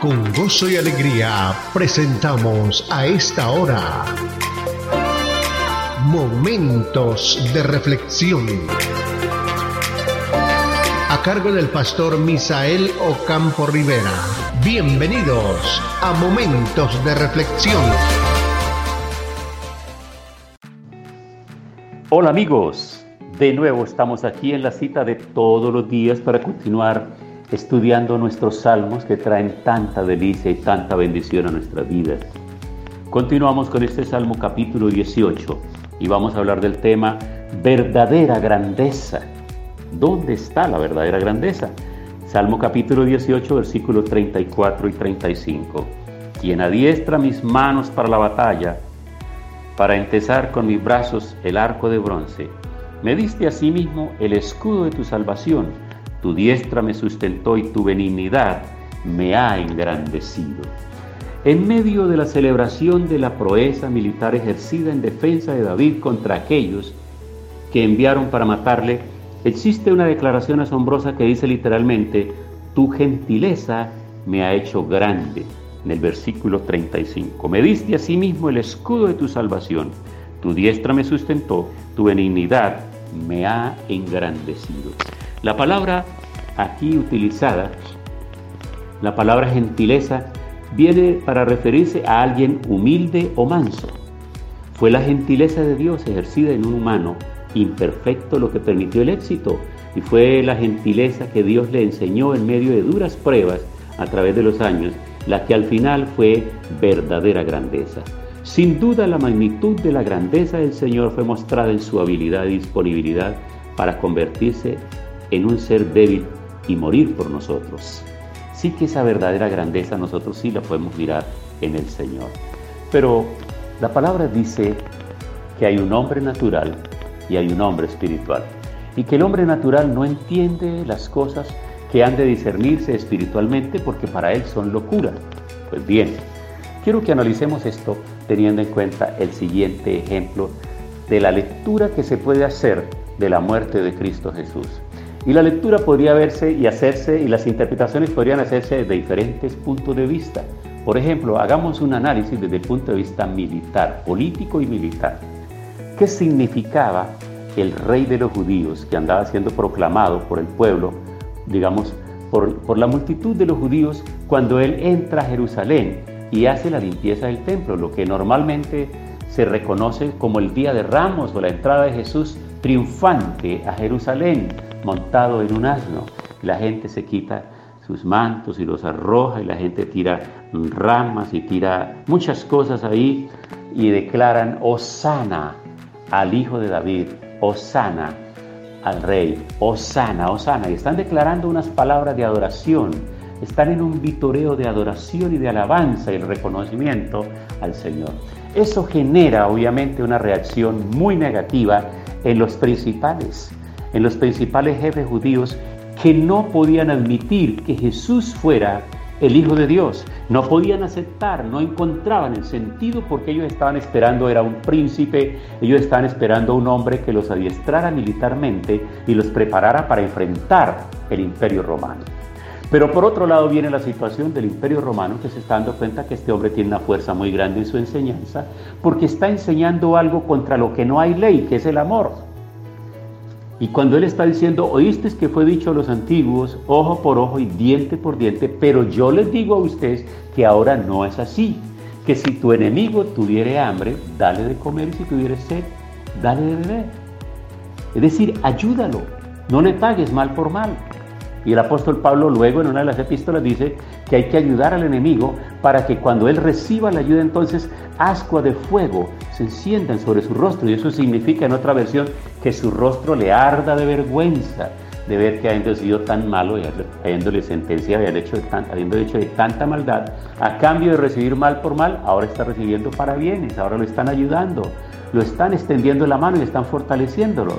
Con gozo y alegría presentamos a esta hora Momentos de Reflexión. A cargo del pastor Misael Ocampo Rivera. Bienvenidos a Momentos de Reflexión. Hola amigos, de nuevo estamos aquí en la cita de todos los días para continuar estudiando nuestros salmos que traen tanta delicia y tanta bendición a nuestras vidas. Continuamos con este Salmo capítulo 18 y vamos a hablar del tema verdadera grandeza. ¿Dónde está la verdadera grandeza? Salmo capítulo 18, versículos 34 y 35. Quien adiestra mis manos para la batalla, para entesar con mis brazos el arco de bronce. Me diste asimismo el escudo de tu salvación tu diestra me sustentó y tu benignidad me ha engrandecido. En medio de la celebración de la proeza militar ejercida en defensa de David contra aquellos que enviaron para matarle, existe una declaración asombrosa que dice literalmente, tu gentileza me ha hecho grande, en el versículo 35. Me diste asimismo el escudo de tu salvación, tu diestra me sustentó, tu benignidad me ha engrandecido. La palabra aquí utilizada, la palabra gentileza, viene para referirse a alguien humilde o manso. Fue la gentileza de Dios ejercida en un humano imperfecto lo que permitió el éxito y fue la gentileza que Dios le enseñó en medio de duras pruebas a través de los años la que al final fue verdadera grandeza. Sin duda la magnitud de la grandeza del Señor fue mostrada en su habilidad y disponibilidad para convertirse en un ser débil y morir por nosotros. Sí que esa verdadera grandeza nosotros sí la podemos mirar en el Señor. Pero la palabra dice que hay un hombre natural y hay un hombre espiritual. Y que el hombre natural no entiende las cosas que han de discernirse espiritualmente porque para él son locura. Pues bien, quiero que analicemos esto teniendo en cuenta el siguiente ejemplo de la lectura que se puede hacer de la muerte de Cristo Jesús. Y la lectura podría verse y hacerse, y las interpretaciones podrían hacerse desde diferentes puntos de vista. Por ejemplo, hagamos un análisis desde el punto de vista militar, político y militar. ¿Qué significaba el rey de los judíos que andaba siendo proclamado por el pueblo, digamos, por, por la multitud de los judíos cuando él entra a Jerusalén y hace la limpieza del templo, lo que normalmente se reconoce como el Día de Ramos o la entrada de Jesús triunfante a Jerusalén montado en un asno. La gente se quita sus mantos y los arroja y la gente tira ramas y tira muchas cosas ahí y declaran Osana al hijo de David, Osana al rey, Osana, Osana. Y están declarando unas palabras de adoración, están en un vitoreo de adoración y de alabanza y reconocimiento al Señor. Eso genera obviamente una reacción muy negativa en los principales en los principales jefes judíos que no podían admitir que Jesús fuera el Hijo de Dios. No podían aceptar, no encontraban el sentido porque ellos estaban esperando, era un príncipe, ellos estaban esperando a un hombre que los adiestrara militarmente y los preparara para enfrentar el imperio romano. Pero por otro lado viene la situación del imperio romano que se está dando cuenta que este hombre tiene una fuerza muy grande en su enseñanza porque está enseñando algo contra lo que no hay ley, que es el amor. Y cuando Él está diciendo, oíste que fue dicho a los antiguos, ojo por ojo y diente por diente, pero yo les digo a ustedes que ahora no es así, que si tu enemigo tuviere hambre, dale de comer y si tuviere sed, dale de beber. Es decir, ayúdalo, no le pagues mal por mal. Y el apóstol Pablo luego en una de las epístolas dice que hay que ayudar al enemigo para que cuando él reciba la ayuda entonces ascua de fuego se enciendan sobre su rostro. Y eso significa en otra versión que su rostro le arda de vergüenza de ver que habiendo sido tan malo y habiéndole sentencia, hecho, de habiendo hecho de tanta maldad, a cambio de recibir mal por mal, ahora está recibiendo para bienes, ahora lo están ayudando, lo están extendiendo la mano y están fortaleciéndolo.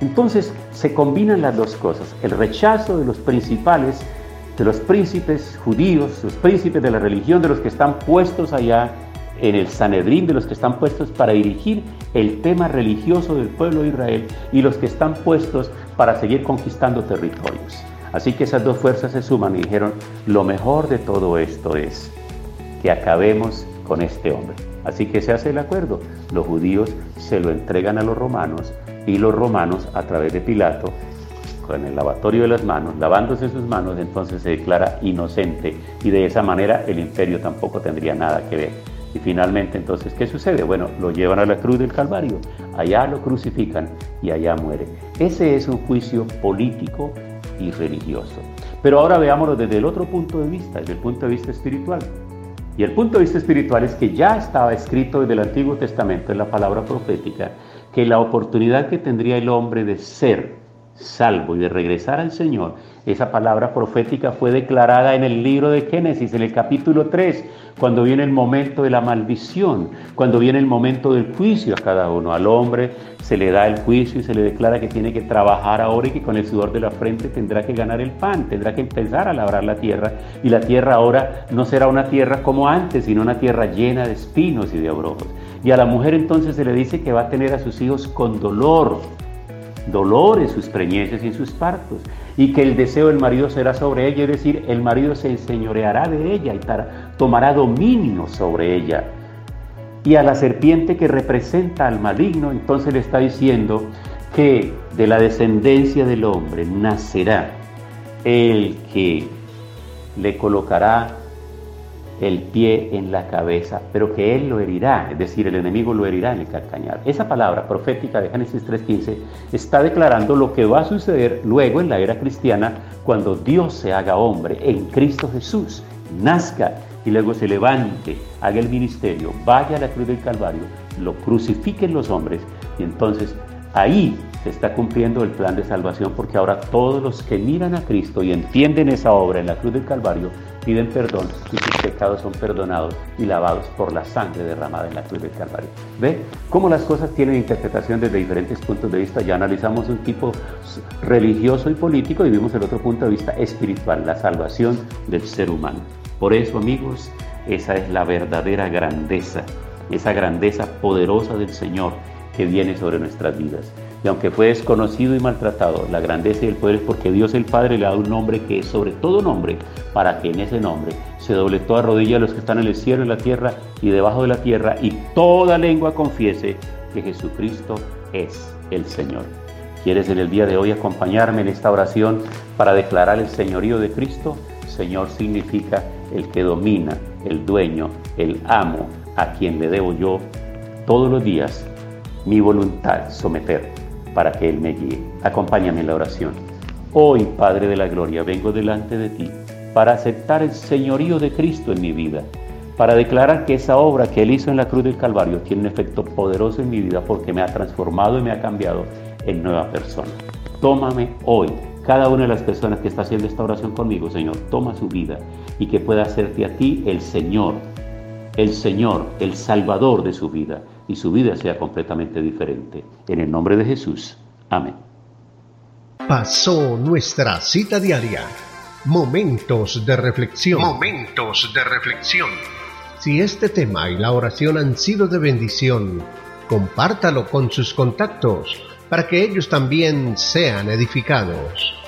Entonces se combinan las dos cosas, el rechazo de los principales, de los príncipes judíos, los príncipes de la religión, de los que están puestos allá en el Sanedrín, de los que están puestos para dirigir el tema religioso del pueblo de Israel y los que están puestos para seguir conquistando territorios. Así que esas dos fuerzas se suman y dijeron, lo mejor de todo esto es que acabemos con este hombre. Así que se hace el acuerdo. Los judíos se lo entregan a los romanos y los romanos a través de Pilato con el lavatorio de las manos, lavándose sus manos, entonces se declara inocente y de esa manera el imperio tampoco tendría nada que ver. Y finalmente entonces, ¿qué sucede? Bueno, lo llevan a la cruz del Calvario, allá lo crucifican y allá muere. Ese es un juicio político y religioso. Pero ahora veámoslo desde el otro punto de vista, desde el punto de vista espiritual. Y el punto de vista espiritual es que ya estaba escrito desde el Antiguo Testamento en la palabra profética que la oportunidad que tendría el hombre de ser salvo y de regresar al Señor, esa palabra profética fue declarada en el libro de Génesis, en el capítulo 3, cuando viene el momento de la maldición, cuando viene el momento del juicio a cada uno. Al hombre se le da el juicio y se le declara que tiene que trabajar ahora y que con el sudor de la frente tendrá que ganar el pan, tendrá que empezar a labrar la tierra. Y la tierra ahora no será una tierra como antes, sino una tierra llena de espinos y de abrojos. Y a la mujer entonces se le dice que va a tener a sus hijos con dolor dolor en sus preñeces y en sus partos, y que el deseo del marido será sobre ella, es decir, el marido se enseñoreará de ella y tomará dominio sobre ella. Y a la serpiente que representa al maligno, entonces le está diciendo que de la descendencia del hombre nacerá el que le colocará el pie en la cabeza, pero que él lo herirá, es decir, el enemigo lo herirá en el calcañar. Esa palabra profética de Génesis 3.15 está declarando lo que va a suceder luego en la era cristiana cuando Dios se haga hombre en Cristo Jesús, nazca y luego se levante, haga el ministerio, vaya a la cruz del Calvario, lo crucifiquen los hombres y entonces ahí se está cumpliendo el plan de salvación porque ahora todos los que miran a Cristo y entienden esa obra en la cruz del Calvario piden perdón y sus pecados son perdonados y lavados por la sangre derramada en la cruz del Calvario. ¿Ve cómo las cosas tienen interpretación desde diferentes puntos de vista? Ya analizamos un tipo religioso y político y vimos el otro punto de vista espiritual, la salvación del ser humano. Por eso, amigos, esa es la verdadera grandeza, esa grandeza poderosa del Señor que viene sobre nuestras vidas. Y aunque fue desconocido y maltratado, la grandeza y el poder es porque Dios el Padre le ha dado un nombre que es sobre todo nombre, para que en ese nombre se doble toda rodilla a los que están en el cielo, en la tierra y debajo de la tierra, y toda lengua confiese que Jesucristo es el Señor. ¿Quieres en el día de hoy acompañarme en esta oración para declarar el señorío de Cristo? Señor significa el que domina, el dueño, el amo, a quien le debo yo todos los días mi voluntad someter para que Él me guíe. Acompáñame en la oración. Hoy, Padre de la Gloria, vengo delante de ti para aceptar el señorío de Cristo en mi vida, para declarar que esa obra que Él hizo en la cruz del Calvario tiene un efecto poderoso en mi vida porque me ha transformado y me ha cambiado en nueva persona. Tómame hoy, cada una de las personas que está haciendo esta oración conmigo, Señor, toma su vida y que pueda hacerte a ti el Señor, el Señor, el Salvador de su vida y su vida sea completamente diferente. En el nombre de Jesús. Amén. Pasó nuestra cita diaria. Momentos de reflexión. Momentos de reflexión. Si este tema y la oración han sido de bendición, compártalo con sus contactos para que ellos también sean edificados.